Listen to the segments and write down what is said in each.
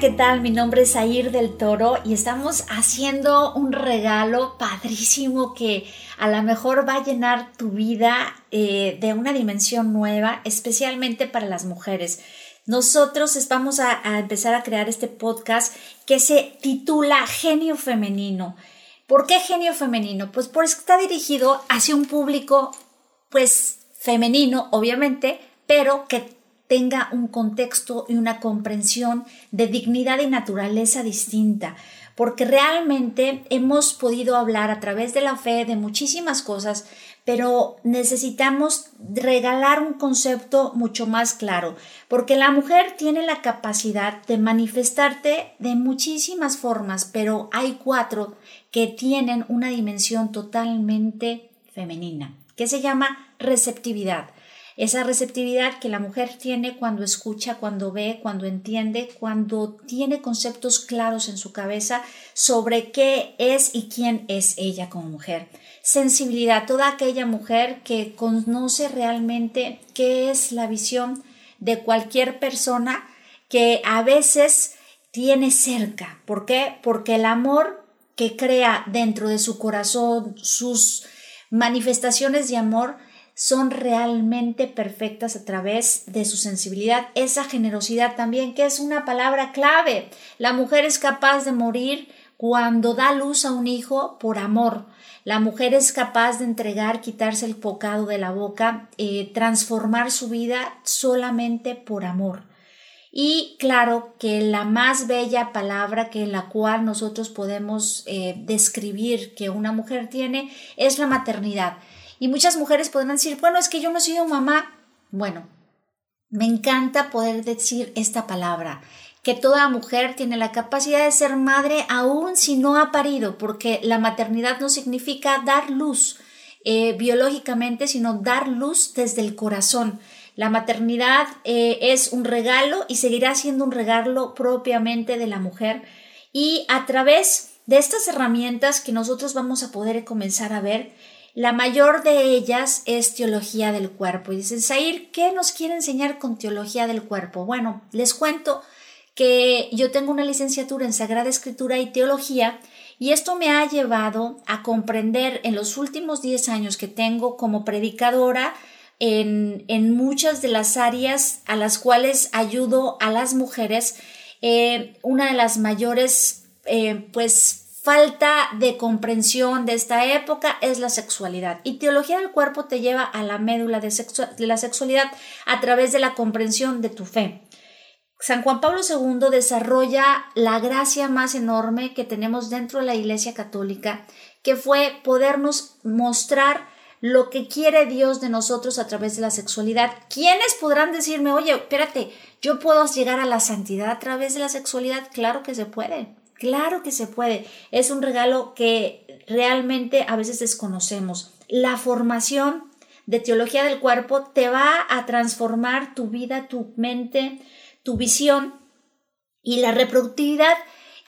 ¿qué tal? Mi nombre es Air del Toro y estamos haciendo un regalo padrísimo que a lo mejor va a llenar tu vida eh, de una dimensión nueva, especialmente para las mujeres. Nosotros vamos a, a empezar a crear este podcast que se titula Genio Femenino. ¿Por qué genio femenino? Pues porque está dirigido hacia un público, pues femenino, obviamente, pero que tenga un contexto y una comprensión de dignidad y naturaleza distinta, porque realmente hemos podido hablar a través de la fe de muchísimas cosas, pero necesitamos regalar un concepto mucho más claro, porque la mujer tiene la capacidad de manifestarte de muchísimas formas, pero hay cuatro que tienen una dimensión totalmente femenina, que se llama receptividad esa receptividad que la mujer tiene cuando escucha, cuando ve, cuando entiende, cuando tiene conceptos claros en su cabeza sobre qué es y quién es ella como mujer. Sensibilidad, toda aquella mujer que conoce realmente qué es la visión de cualquier persona que a veces tiene cerca. ¿Por qué? Porque el amor que crea dentro de su corazón, sus manifestaciones de amor, son realmente perfectas a través de su sensibilidad, esa generosidad también, que es una palabra clave. La mujer es capaz de morir cuando da luz a un hijo por amor. La mujer es capaz de entregar, quitarse el bocado de la boca, eh, transformar su vida solamente por amor. Y claro que la más bella palabra que la cual nosotros podemos eh, describir que una mujer tiene es la maternidad. Y muchas mujeres podrán decir, bueno, es que yo no he sido mamá. Bueno, me encanta poder decir esta palabra, que toda mujer tiene la capacidad de ser madre aún si no ha parido, porque la maternidad no significa dar luz eh, biológicamente, sino dar luz desde el corazón. La maternidad eh, es un regalo y seguirá siendo un regalo propiamente de la mujer. Y a través de estas herramientas que nosotros vamos a poder comenzar a ver, la mayor de ellas es teología del cuerpo. Y dicen, Zair, ¿qué nos quiere enseñar con teología del cuerpo? Bueno, les cuento que yo tengo una licenciatura en Sagrada Escritura y Teología y esto me ha llevado a comprender en los últimos 10 años que tengo como predicadora en, en muchas de las áreas a las cuales ayudo a las mujeres, eh, una de las mayores eh, pues falta de comprensión de esta época es la sexualidad. Y teología del cuerpo te lleva a la médula de, la sexualidad a través de la comprensión de tu fe. San Juan Pablo II desarrolla la gracia más enorme que tenemos dentro de la Iglesia Católica, que fue podernos mostrar lo que quiere Dios de nosotros a través de la sexualidad. ¿Quiénes podrán decirme, oye, espérate, yo puedo llegar a la santidad a través de la sexualidad? Claro que se puede. Claro que se puede. Es un regalo que realmente a veces desconocemos. La formación de teología del cuerpo te va a transformar tu vida, tu mente, tu visión y la reproductividad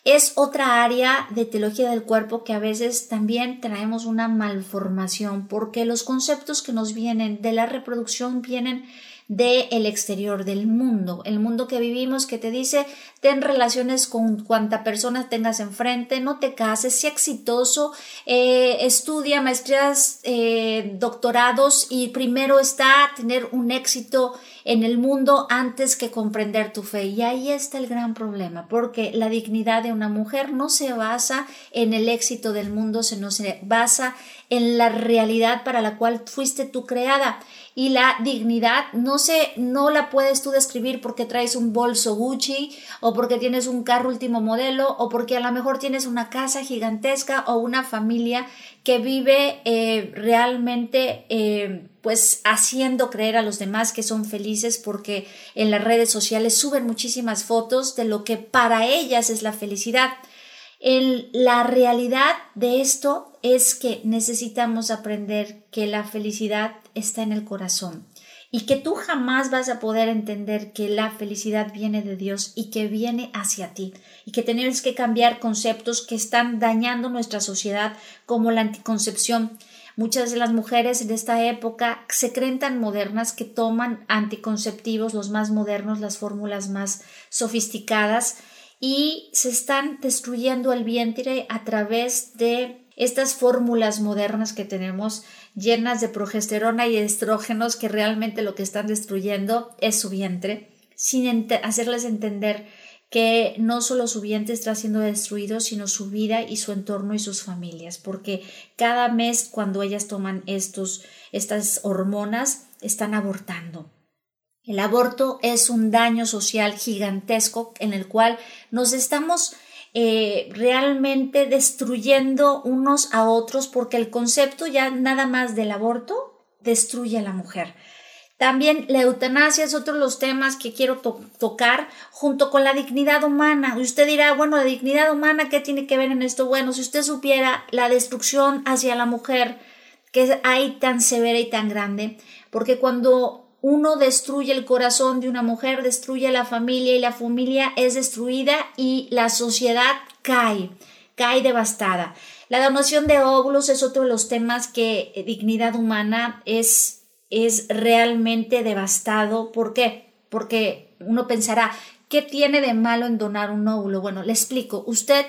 es otra área de teología del cuerpo que a veces también traemos una malformación porque los conceptos que nos vienen de la reproducción vienen del exterior, del mundo, el mundo que vivimos que te dice ten relaciones con cuanta persona tengas enfrente, no te cases, sea exitoso, eh, estudia maestrías, eh, doctorados y primero está tener un éxito en el mundo antes que comprender tu fe. Y ahí está el gran problema, porque la dignidad de una mujer no se basa en el éxito del mundo, sino se basa en la realidad para la cual fuiste tú creada y la dignidad no se no la puedes tú describir porque traes un bolso Gucci o porque tienes un carro último modelo o porque a lo mejor tienes una casa gigantesca o una familia que vive eh, realmente eh, pues haciendo creer a los demás que son felices porque en las redes sociales suben muchísimas fotos de lo que para ellas es la felicidad. El, la realidad de esto es que necesitamos aprender que la felicidad está en el corazón y que tú jamás vas a poder entender que la felicidad viene de Dios y que viene hacia ti y que tenemos que cambiar conceptos que están dañando nuestra sociedad como la anticoncepción. Muchas de las mujeres de esta época se creen tan modernas que toman anticonceptivos, los más modernos, las fórmulas más sofisticadas, y se están destruyendo el vientre a través de estas fórmulas modernas que tenemos llenas de progesterona y estrógenos que realmente lo que están destruyendo es su vientre, sin hacerles entender que no solo su vientre está siendo destruido, sino su vida y su entorno y sus familias, porque cada mes cuando ellas toman estos, estas hormonas, están abortando. El aborto es un daño social gigantesco en el cual nos estamos eh, realmente destruyendo unos a otros porque el concepto ya nada más del aborto destruye a la mujer. También la eutanasia es otro de los temas que quiero tocar junto con la dignidad humana. Y usted dirá, bueno, la dignidad humana, ¿qué tiene que ver en esto? Bueno, si usted supiera la destrucción hacia la mujer que hay tan severa y tan grande, porque cuando uno destruye el corazón de una mujer, destruye la familia y la familia es destruida y la sociedad cae, cae devastada. La donación de óvulos es otro de los temas que eh, dignidad humana es es realmente devastado. ¿Por qué? Porque uno pensará, ¿qué tiene de malo en donar un óvulo? Bueno, le explico. Usted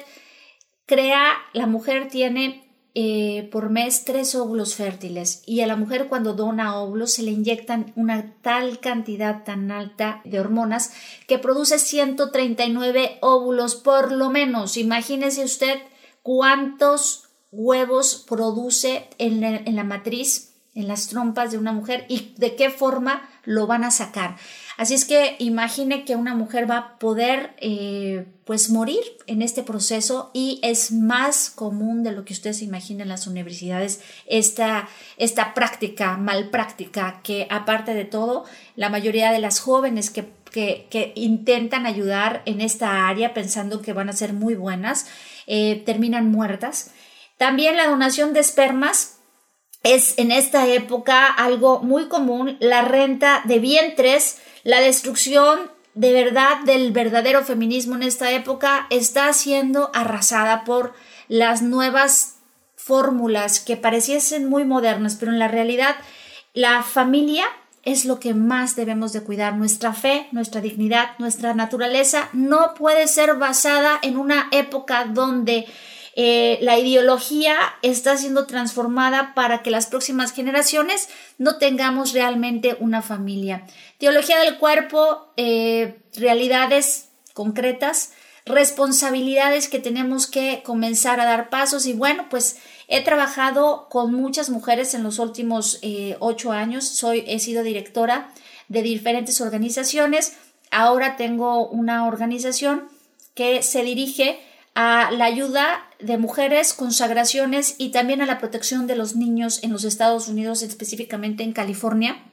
crea, la mujer tiene eh, por mes tres óvulos fértiles y a la mujer cuando dona óvulos se le inyectan una tal cantidad tan alta de hormonas que produce 139 óvulos por lo menos. Imagínese usted cuántos huevos produce en en la matriz en las trompas de una mujer y de qué forma lo van a sacar. Así es que imagine que una mujer va a poder eh, pues morir en este proceso y es más común de lo que ustedes imaginen en las universidades esta, esta práctica, mal práctica, que aparte de todo, la mayoría de las jóvenes que, que, intentan ayudar en esta área pensando que van a ser muy buenas, eh, terminan muertas. También la donación de espermas es en esta época algo muy común, la renta de vientres, la destrucción de verdad del verdadero feminismo en esta época está siendo arrasada por las nuevas fórmulas que pareciesen muy modernas, pero en la realidad la familia es lo que más debemos de cuidar. Nuestra fe, nuestra dignidad, nuestra naturaleza no puede ser basada en una época donde eh, la ideología está siendo transformada para que las próximas generaciones no tengamos realmente una familia. Teología del cuerpo, eh, realidades concretas, responsabilidades que tenemos que comenzar a dar pasos. Y bueno, pues he trabajado con muchas mujeres en los últimos eh, ocho años, soy, he sido directora de diferentes organizaciones, ahora tengo una organización que se dirige a la ayuda de mujeres, consagraciones y también a la protección de los niños en los Estados Unidos, específicamente en California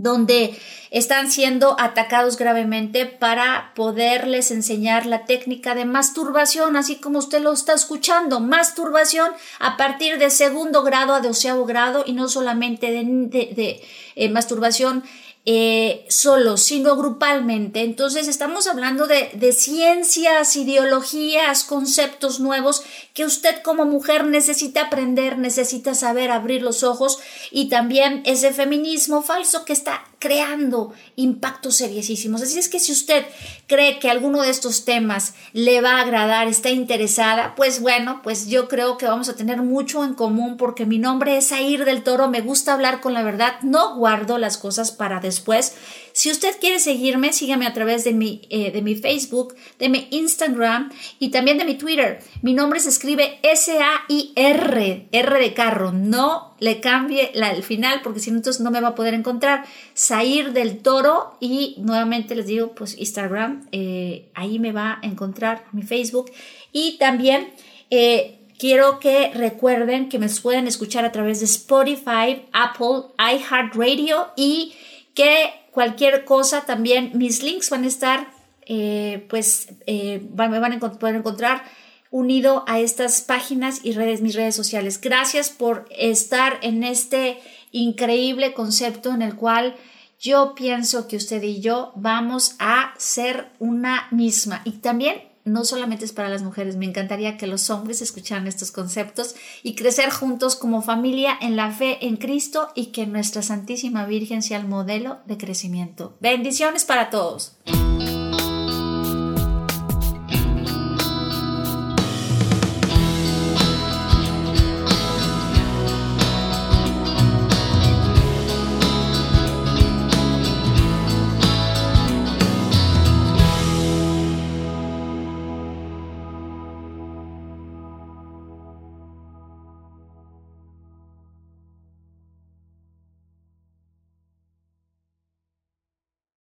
donde están siendo atacados gravemente para poderles enseñar la técnica de masturbación, así como usted lo está escuchando, masturbación a partir de segundo grado a doceavo grado y no solamente de, eh, masturbación eh, solo, sino grupalmente. Entonces estamos hablando de, de ciencias, ideologías, conceptos nuevos que usted como mujer necesita aprender, necesita saber abrir los ojos y también ese feminismo falso que está creando impactos seriosísimos. Así es que si usted cree que alguno de estos temas le va a agradar, está interesada, pues bueno, pues yo creo que vamos a tener mucho en común porque mi nombre es Air del Toro, me gusta hablar con la verdad, no guardo las cosas para después. Si usted quiere seguirme, sígame a través de mi, eh, de mi Facebook, de mi Instagram y también de mi Twitter. Mi nombre se escribe S-A-I-R, R de carro. No le cambie la, el final porque si no, entonces no me va a poder encontrar. Sair del Toro y nuevamente les digo, pues Instagram, eh, ahí me va a encontrar mi Facebook y también... Eh, quiero que recuerden que me pueden escuchar a través de Spotify, Apple, iHeartRadio y que cualquier cosa también, mis links van a estar, eh, pues, me van a poder encontrar unido a estas páginas y redes, mis redes sociales. Gracias por estar en este increíble concepto en el cual yo pienso que usted y yo vamos a ser una misma. Y también no solamente es para las mujeres, me encantaría que los hombres escucharan estos conceptos y crecer juntos como familia en la fe en Cristo y que nuestra Santísima Virgen sea el modelo de crecimiento. Bendiciones para todos.